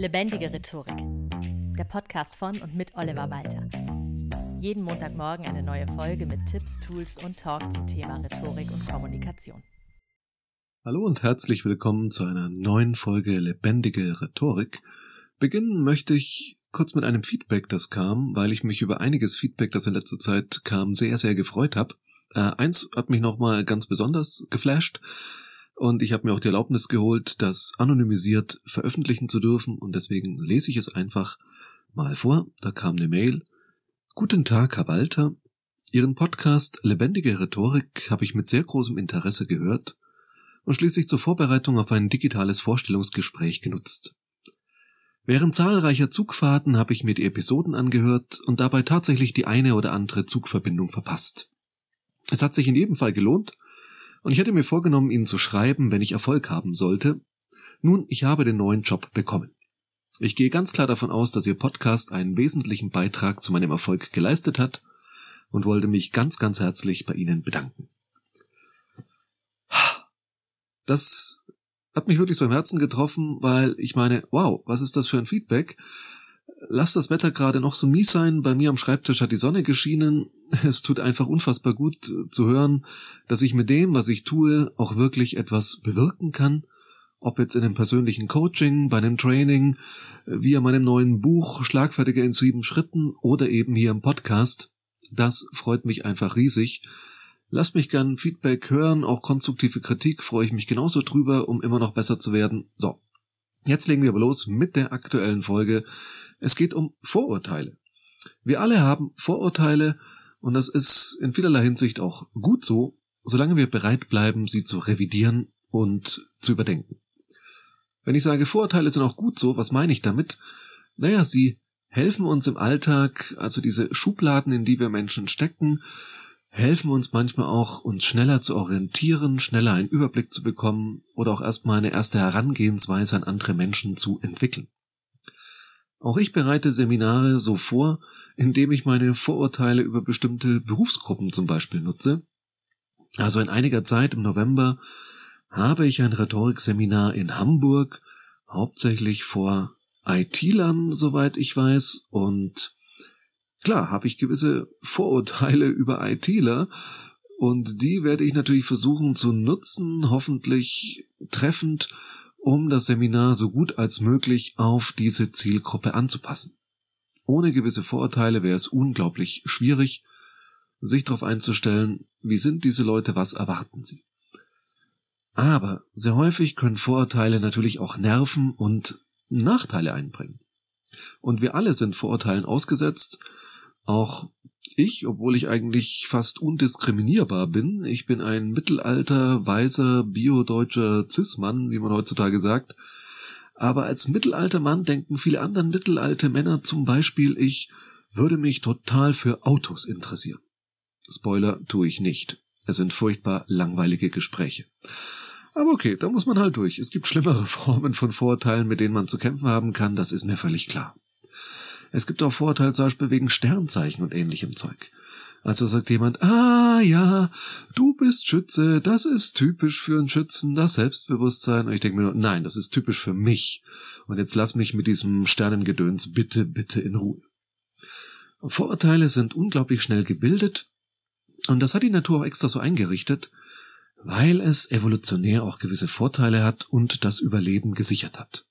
Lebendige Rhetorik. Der Podcast von und mit Oliver Walter. Jeden Montagmorgen eine neue Folge mit Tipps, Tools und Talk zum Thema Rhetorik und Kommunikation. Hallo und herzlich willkommen zu einer neuen Folge Lebendige Rhetorik. Beginnen möchte ich kurz mit einem Feedback, das kam, weil ich mich über einiges Feedback, das in letzter Zeit kam, sehr, sehr gefreut habe. Äh, eins hat mich nochmal ganz besonders geflasht. Und ich habe mir auch die Erlaubnis geholt, das anonymisiert veröffentlichen zu dürfen und deswegen lese ich es einfach mal vor. Da kam eine Mail. Guten Tag, Herr Walter. Ihren Podcast Lebendige Rhetorik habe ich mit sehr großem Interesse gehört und schließlich zur Vorbereitung auf ein digitales Vorstellungsgespräch genutzt. Während zahlreicher Zugfahrten habe ich mir die Episoden angehört und dabei tatsächlich die eine oder andere Zugverbindung verpasst. Es hat sich in jedem Fall gelohnt und ich hätte mir vorgenommen, Ihnen zu schreiben, wenn ich Erfolg haben sollte. Nun, ich habe den neuen Job bekommen. Ich gehe ganz klar davon aus, dass Ihr Podcast einen wesentlichen Beitrag zu meinem Erfolg geleistet hat und wollte mich ganz, ganz herzlich bei Ihnen bedanken. Das hat mich wirklich so im Herzen getroffen, weil ich meine, wow, was ist das für ein Feedback? Lass das Wetter gerade noch so mies sein, bei mir am Schreibtisch hat die Sonne geschienen. Es tut einfach unfassbar gut äh, zu hören, dass ich mit dem, was ich tue, auch wirklich etwas bewirken kann. Ob jetzt in einem persönlichen Coaching, bei einem Training, äh, via meinem neuen Buch Schlagfertiger in sieben Schritten oder eben hier im Podcast. Das freut mich einfach riesig. Lasst mich gern Feedback hören, auch konstruktive Kritik freue ich mich genauso drüber, um immer noch besser zu werden. So, jetzt legen wir aber los mit der aktuellen Folge es geht um Vorurteile. Wir alle haben Vorurteile und das ist in vielerlei Hinsicht auch gut so, solange wir bereit bleiben, sie zu revidieren und zu überdenken. Wenn ich sage, Vorurteile sind auch gut so, was meine ich damit? Naja, sie helfen uns im Alltag, also diese Schubladen, in die wir Menschen stecken, helfen uns manchmal auch, uns schneller zu orientieren, schneller einen Überblick zu bekommen oder auch erstmal eine erste Herangehensweise an andere Menschen zu entwickeln. Auch ich bereite Seminare so vor, indem ich meine Vorurteile über bestimmte Berufsgruppen zum Beispiel nutze. Also in einiger Zeit im November habe ich ein Rhetorikseminar in Hamburg, hauptsächlich vor IT-Lern, soweit ich weiß, und klar habe ich gewisse Vorurteile über ITler, und die werde ich natürlich versuchen zu nutzen, hoffentlich treffend, um das Seminar so gut als möglich auf diese Zielgruppe anzupassen. Ohne gewisse Vorurteile wäre es unglaublich schwierig, sich darauf einzustellen, wie sind diese Leute, was erwarten sie. Aber sehr häufig können Vorurteile natürlich auch nerven und Nachteile einbringen. Und wir alle sind Vorurteilen ausgesetzt, auch ich, obwohl ich eigentlich fast undiskriminierbar bin. Ich bin ein mittelalter, weißer, biodeutscher Cis-Mann, wie man heutzutage sagt. Aber als mittelalter Mann denken viele anderen mittelalte Männer zum Beispiel, ich würde mich total für Autos interessieren. Spoiler tue ich nicht. Es sind furchtbar langweilige Gespräche. Aber okay, da muss man halt durch. Es gibt schlimmere Formen von Vorurteilen, mit denen man zu kämpfen haben kann, das ist mir völlig klar. Es gibt auch Vorurteile zum Beispiel wegen Sternzeichen und ähnlichem Zeug. Also sagt jemand, ah ja, du bist Schütze, das ist typisch für einen Schützen, das Selbstbewusstsein. Und ich denke mir nur, nein, das ist typisch für mich. Und jetzt lass mich mit diesem Sternengedöns bitte, bitte in Ruhe. Vorurteile sind unglaublich schnell gebildet und das hat die Natur auch extra so eingerichtet, weil es evolutionär auch gewisse Vorteile hat und das Überleben gesichert hat.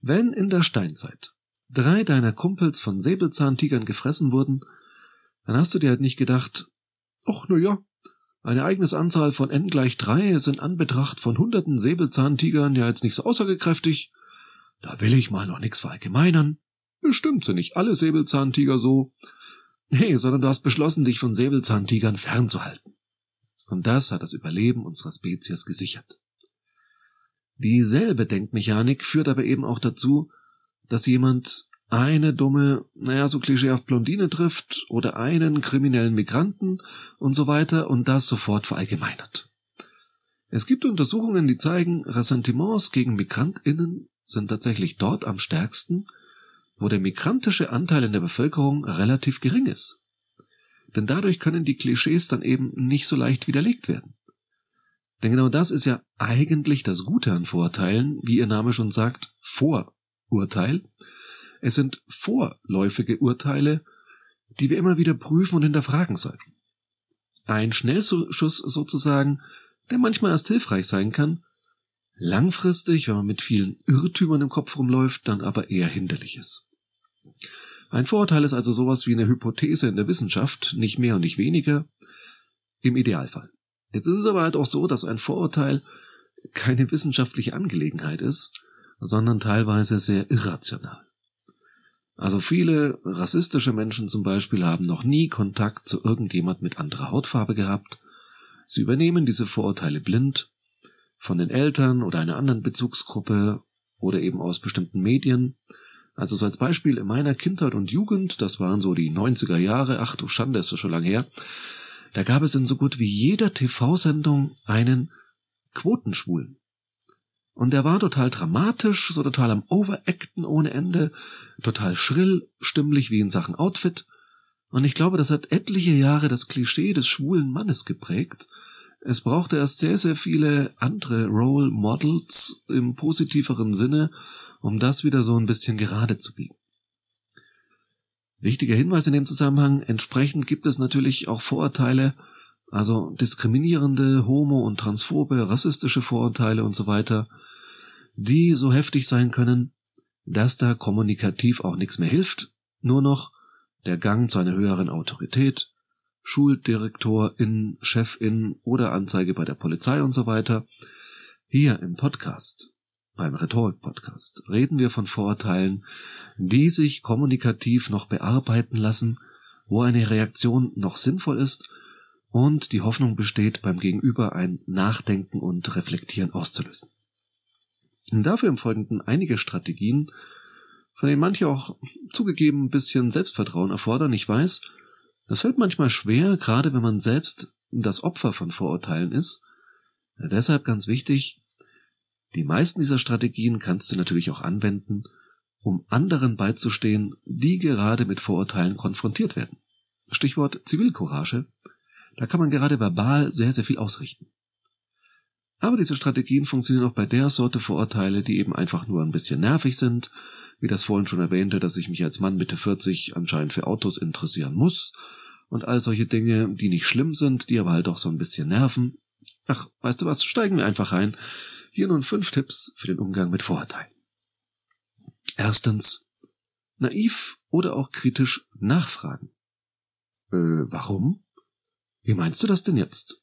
Wenn in der Steinzeit drei deiner Kumpels von Säbelzahntigern gefressen wurden, dann hast du dir halt nicht gedacht, ach, na ja, eine eigene Anzahl von n gleich drei ist in Anbetracht von hunderten Säbelzahntigern ja jetzt nicht so aussagekräftig. Da will ich mal noch nix verallgemeinern. Bestimmt sind nicht alle Säbelzahntiger so. Nee, sondern du hast beschlossen, dich von Säbelzahntigern fernzuhalten. Und das hat das Überleben unserer Spezies gesichert. Dieselbe Denkmechanik führt aber eben auch dazu, dass jemand eine dumme, naja, so klischeehaft Blondine trifft oder einen kriminellen Migranten und so weiter und das sofort verallgemeinert. Es gibt Untersuchungen, die zeigen, Ressentiments gegen MigrantInnen sind tatsächlich dort am stärksten, wo der migrantische Anteil in der Bevölkerung relativ gering ist. Denn dadurch können die Klischees dann eben nicht so leicht widerlegt werden. Denn genau das ist ja eigentlich das Gute an Vorurteilen, wie ihr Name schon sagt, vor Urteil. Es sind vorläufige Urteile, die wir immer wieder prüfen und hinterfragen sollten. Ein Schnellschuss sozusagen, der manchmal erst hilfreich sein kann, langfristig, wenn man mit vielen Irrtümern im Kopf rumläuft, dann aber eher hinderlich ist. Ein Vorurteil ist also sowas wie eine Hypothese in der Wissenschaft, nicht mehr und nicht weniger, im Idealfall. Jetzt ist es aber halt auch so, dass ein Vorurteil keine wissenschaftliche Angelegenheit ist, sondern teilweise sehr irrational. Also viele rassistische Menschen zum Beispiel haben noch nie Kontakt zu irgendjemand mit anderer Hautfarbe gehabt. Sie übernehmen diese Vorurteile blind von den Eltern oder einer anderen Bezugsgruppe oder eben aus bestimmten Medien. Also so als Beispiel in meiner Kindheit und Jugend, das waren so die 90er Jahre, ach du Schande, ist das schon lange her, da gab es in so gut wie jeder TV-Sendung einen Quotenschwulen. Und der war total dramatisch, so total am Overacten ohne Ende, total schrill, stimmlich wie in Sachen Outfit. Und ich glaube, das hat etliche Jahre das Klischee des schwulen Mannes geprägt. Es brauchte erst sehr, sehr viele andere Role Models im positiveren Sinne, um das wieder so ein bisschen gerade zu biegen. Wichtiger Hinweis in dem Zusammenhang, entsprechend gibt es natürlich auch Vorurteile, also diskriminierende, homo- und transphobe, rassistische Vorurteile und so weiter, die so heftig sein können, dass da kommunikativ auch nichts mehr hilft, nur noch der Gang zu einer höheren Autorität, Schuldirektorin, Chefin oder Anzeige bei der Polizei und so weiter. Hier im Podcast, beim Rhetorik-Podcast, reden wir von Vorurteilen, die sich kommunikativ noch bearbeiten lassen, wo eine Reaktion noch sinnvoll ist und die Hoffnung besteht, beim Gegenüber ein Nachdenken und Reflektieren auszulösen. Und dafür im Folgenden einige Strategien, von denen manche auch zugegeben ein bisschen Selbstvertrauen erfordern. Ich weiß, das fällt manchmal schwer, gerade wenn man selbst das Opfer von Vorurteilen ist. Ja, deshalb ganz wichtig, die meisten dieser Strategien kannst du natürlich auch anwenden, um anderen beizustehen, die gerade mit Vorurteilen konfrontiert werden. Stichwort Zivilcourage. Da kann man gerade verbal sehr, sehr viel ausrichten. Aber diese Strategien funktionieren auch bei der Sorte Vorurteile, die eben einfach nur ein bisschen nervig sind, wie das vorhin schon erwähnte, dass ich mich als Mann Mitte 40 anscheinend für Autos interessieren muss und all solche Dinge, die nicht schlimm sind, die aber halt auch so ein bisschen nerven. Ach, weißt du was, steigen wir einfach ein. Hier nun fünf Tipps für den Umgang mit Vorurteilen. Erstens, naiv oder auch kritisch nachfragen. Äh, warum? Wie meinst du das denn jetzt?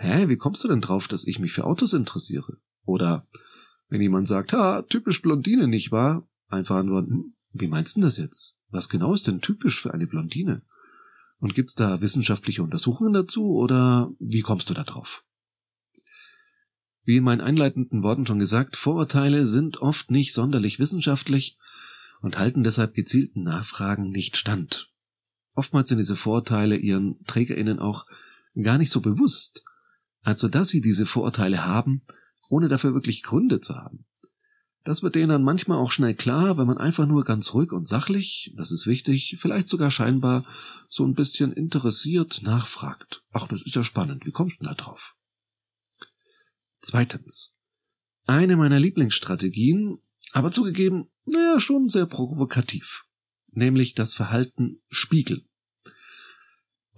Hä, wie kommst du denn drauf, dass ich mich für Autos interessiere? Oder wenn jemand sagt, ha, typisch Blondine, nicht wahr? Einfach antworten, hm, wie meinst du das jetzt? Was genau ist denn typisch für eine Blondine? Und gibt's da wissenschaftliche Untersuchungen dazu oder wie kommst du da drauf? Wie in meinen einleitenden Worten schon gesagt, Vorurteile sind oft nicht sonderlich wissenschaftlich und halten deshalb gezielten Nachfragen nicht stand. Oftmals sind diese Vorurteile ihren TrägerInnen auch gar nicht so bewusst, also dass sie diese Vorurteile haben, ohne dafür wirklich Gründe zu haben. Das wird denen dann manchmal auch schnell klar, wenn man einfach nur ganz ruhig und sachlich, das ist wichtig, vielleicht sogar scheinbar so ein bisschen interessiert nachfragt. Ach, das ist ja spannend, wie kommst du da drauf? Zweitens. Eine meiner Lieblingsstrategien, aber zugegeben, naja, schon sehr provokativ. Nämlich das Verhalten spiegeln.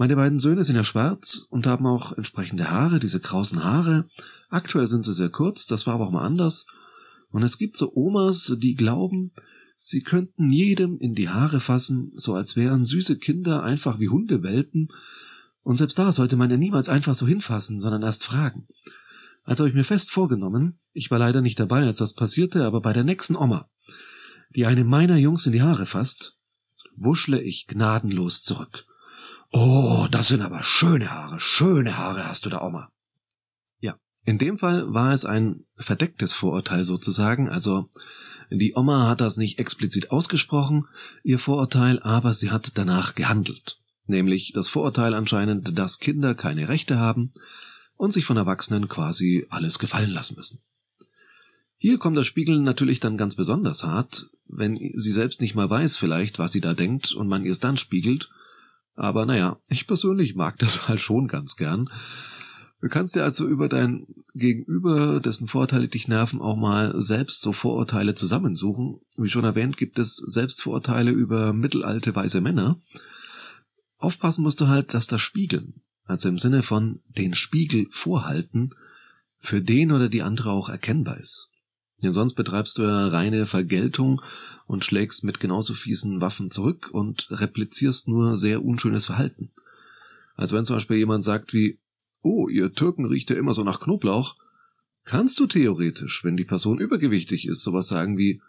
Meine beiden Söhne sind ja schwarz und haben auch entsprechende Haare, diese krausen Haare. Aktuell sind sie sehr kurz, das war aber auch mal anders. Und es gibt so Omas, die glauben, sie könnten jedem in die Haare fassen, so als wären süße Kinder einfach wie Hundewelpen. Und selbst da sollte man ja niemals einfach so hinfassen, sondern erst fragen. Also habe ich mir fest vorgenommen, ich war leider nicht dabei, als das passierte, aber bei der nächsten Oma, die einem meiner Jungs in die Haare fasst, wuschle ich gnadenlos zurück. Oh, das sind aber schöne Haare, schöne Haare hast du da, Oma. Ja, in dem Fall war es ein verdecktes Vorurteil sozusagen, also die Oma hat das nicht explizit ausgesprochen, ihr Vorurteil, aber sie hat danach gehandelt. Nämlich das Vorurteil anscheinend, dass Kinder keine Rechte haben und sich von Erwachsenen quasi alles gefallen lassen müssen. Hier kommt das Spiegeln natürlich dann ganz besonders hart, wenn sie selbst nicht mal weiß vielleicht, was sie da denkt und man ihr es dann spiegelt aber naja, ich persönlich mag das halt schon ganz gern. Du kannst dir also über dein Gegenüber, dessen Vorteile dich nerven, auch mal selbst so Vorurteile zusammensuchen. Wie schon erwähnt, gibt es Selbstvorurteile über mittelalte weise Männer. Aufpassen musst du halt, dass das Spiegeln, also im Sinne von den Spiegel vorhalten, für den oder die andere auch erkennbar ist. Denn sonst betreibst du ja reine Vergeltung und schlägst mit genauso fiesen Waffen zurück und replizierst nur sehr unschönes Verhalten. Also wenn zum Beispiel jemand sagt wie, oh, ihr Türken riecht ja immer so nach Knoblauch, kannst du theoretisch, wenn die Person übergewichtig ist, sowas sagen wie,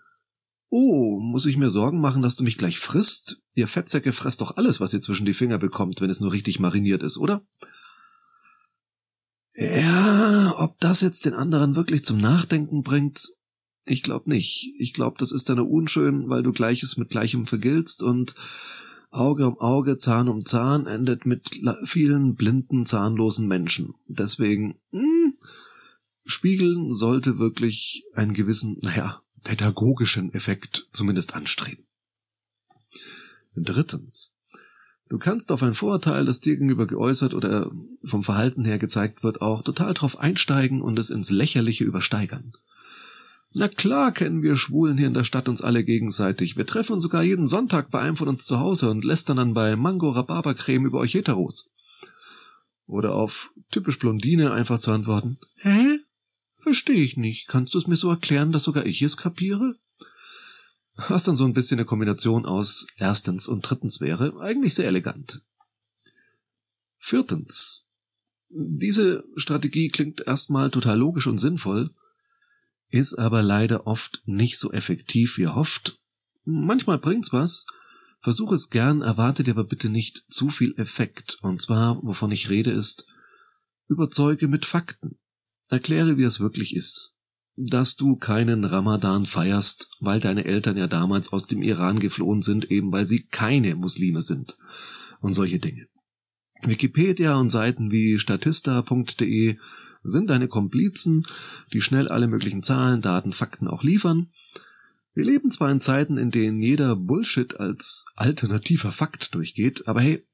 oh, muss ich mir Sorgen machen, dass du mich gleich frisst? Ihr Fettsäcke fresst doch alles, was ihr zwischen die Finger bekommt, wenn es nur richtig mariniert ist, oder? Ja, ob das jetzt den anderen wirklich zum Nachdenken bringt, ich glaube nicht. Ich glaube, das ist dann unschön, weil du Gleiches mit Gleichem vergiltst und Auge um Auge, Zahn um Zahn endet mit vielen blinden, zahnlosen Menschen. Deswegen, mh, hm, Spiegeln sollte wirklich einen gewissen, naja, pädagogischen Effekt zumindest anstreben. Drittens. Du kannst auf ein Vorurteil, das dir gegenüber geäußert oder vom Verhalten her gezeigt wird, auch total drauf einsteigen und es ins Lächerliche übersteigern. Na klar kennen wir Schwulen hier in der Stadt uns alle gegenseitig. Wir treffen uns sogar jeden Sonntag bei einem von uns zu Hause und lästern dann bei Mango Rhabarbercreme über euch Heteros. Oder auf typisch Blondine einfach zu antworten. Hä? Verstehe ich nicht. Kannst du es mir so erklären, dass sogar ich es kapiere? Was dann so ein bisschen eine Kombination aus erstens und drittens wäre, eigentlich sehr elegant. Viertens. Diese Strategie klingt erstmal total logisch und sinnvoll, ist aber leider oft nicht so effektiv wie erhofft. Manchmal bringt's was. Versuch es gern, erwarte dir aber bitte nicht zu viel Effekt. Und zwar, wovon ich rede, ist, überzeuge mit Fakten. Erkläre, wie es wirklich ist. Dass du keinen Ramadan feierst, weil deine Eltern ja damals aus dem Iran geflohen sind, eben weil sie keine Muslime sind. Und solche Dinge. Wikipedia und Seiten wie statista.de sind deine Komplizen, die schnell alle möglichen Zahlen, Daten, Fakten auch liefern. Wir leben zwar in Zeiten, in denen jeder Bullshit als alternativer Fakt durchgeht, aber hey,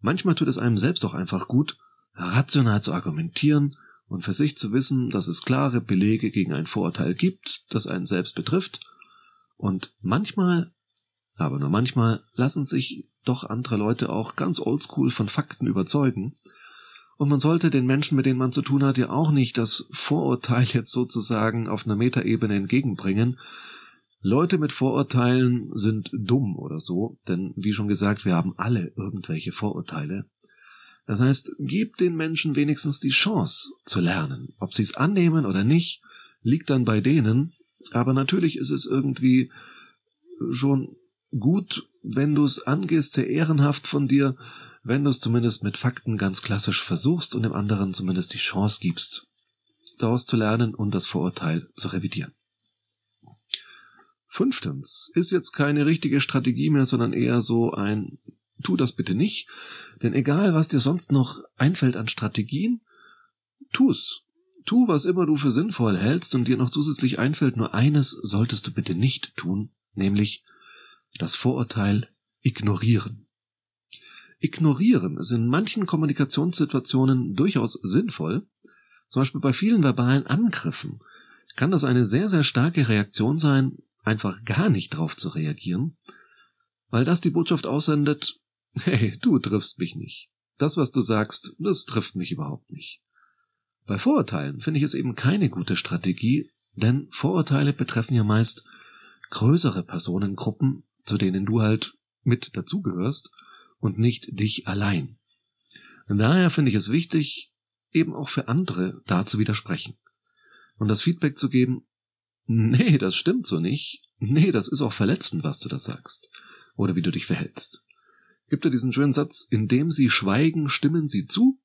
manchmal tut es einem selbst auch einfach gut, rational zu argumentieren und für sich zu wissen, dass es klare Belege gegen ein Vorurteil gibt, das einen selbst betrifft. Und manchmal, aber nur manchmal, lassen sich doch andere Leute auch ganz oldschool von Fakten überzeugen und man sollte den Menschen, mit denen man zu tun hat, ja auch nicht das Vorurteil jetzt sozusagen auf einer Metaebene entgegenbringen. Leute mit Vorurteilen sind dumm oder so, denn wie schon gesagt, wir haben alle irgendwelche Vorurteile. Das heißt, gib den Menschen wenigstens die Chance zu lernen. Ob sie es annehmen oder nicht, liegt dann bei denen, aber natürlich ist es irgendwie schon gut, wenn du es angehst, sehr ehrenhaft von dir, wenn du es zumindest mit Fakten ganz klassisch versuchst und dem anderen zumindest die Chance gibst, daraus zu lernen und das Vorurteil zu revidieren. Fünftens ist jetzt keine richtige Strategie mehr, sondern eher so ein Tu das bitte nicht, denn egal was dir sonst noch einfällt an Strategien, tu's. Tu, was immer du für sinnvoll hältst und dir noch zusätzlich einfällt, nur eines solltest du bitte nicht tun, nämlich das Vorurteil ignorieren. Ignorieren ist in manchen Kommunikationssituationen durchaus sinnvoll. Zum Beispiel bei vielen verbalen Angriffen kann das eine sehr, sehr starke Reaktion sein, einfach gar nicht drauf zu reagieren, weil das die Botschaft aussendet, hey, du triffst mich nicht. Das, was du sagst, das trifft mich überhaupt nicht. Bei Vorurteilen finde ich es eben keine gute Strategie, denn Vorurteile betreffen ja meist größere Personengruppen, zu denen du halt mit dazugehörst und nicht dich allein. Und daher finde ich es wichtig, eben auch für andere da zu widersprechen. Und das Feedback zu geben, nee, das stimmt so nicht, nee, das ist auch verletzend, was du da sagst, oder wie du dich verhältst. Gibt er diesen schönen Satz, indem sie schweigen, stimmen sie zu,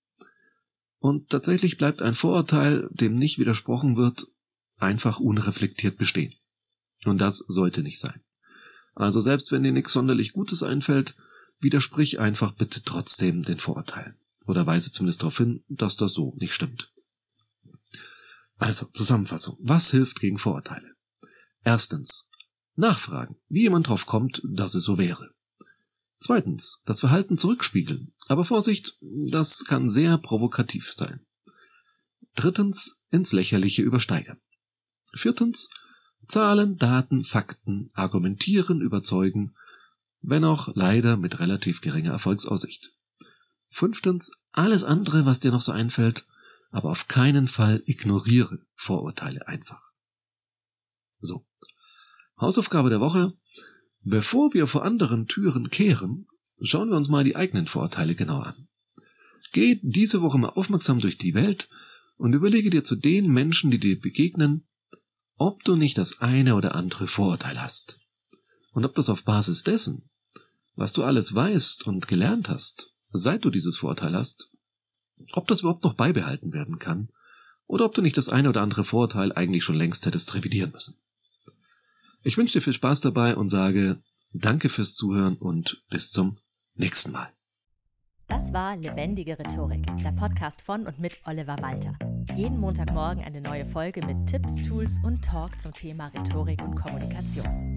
und tatsächlich bleibt ein Vorurteil, dem nicht widersprochen wird, einfach unreflektiert bestehen. Und das sollte nicht sein. Also selbst wenn dir nichts sonderlich Gutes einfällt, widersprich einfach bitte trotzdem den Vorurteilen. Oder weise zumindest darauf hin, dass das so nicht stimmt. Also, Zusammenfassung. Was hilft gegen Vorurteile? Erstens, nachfragen, wie jemand drauf kommt, dass es so wäre. Zweitens, das Verhalten zurückspiegeln. Aber Vorsicht, das kann sehr provokativ sein. Drittens ins Lächerliche übersteigern. Viertens Zahlen, Daten, Fakten, argumentieren, überzeugen, wenn auch leider mit relativ geringer Erfolgsaussicht. Fünftens alles andere, was dir noch so einfällt, aber auf keinen Fall ignoriere Vorurteile einfach. So. Hausaufgabe der Woche. Bevor wir vor anderen Türen kehren, schauen wir uns mal die eigenen Vorurteile genau an. Geh diese Woche mal aufmerksam durch die Welt und überlege dir zu den Menschen, die dir begegnen, ob du nicht das eine oder andere Vorurteil hast. Und ob das auf Basis dessen, was du alles weißt und gelernt hast, seit du dieses Vorurteil hast, ob das überhaupt noch beibehalten werden kann, oder ob du nicht das eine oder andere Vorurteil eigentlich schon längst hättest revidieren müssen. Ich wünsche dir viel Spaß dabei und sage Danke fürs Zuhören und bis zum nächsten Mal. Das war Lebendige Rhetorik, der Podcast von und mit Oliver Walter. Jeden Montagmorgen eine neue Folge mit Tipps, Tools und Talk zum Thema Rhetorik und Kommunikation.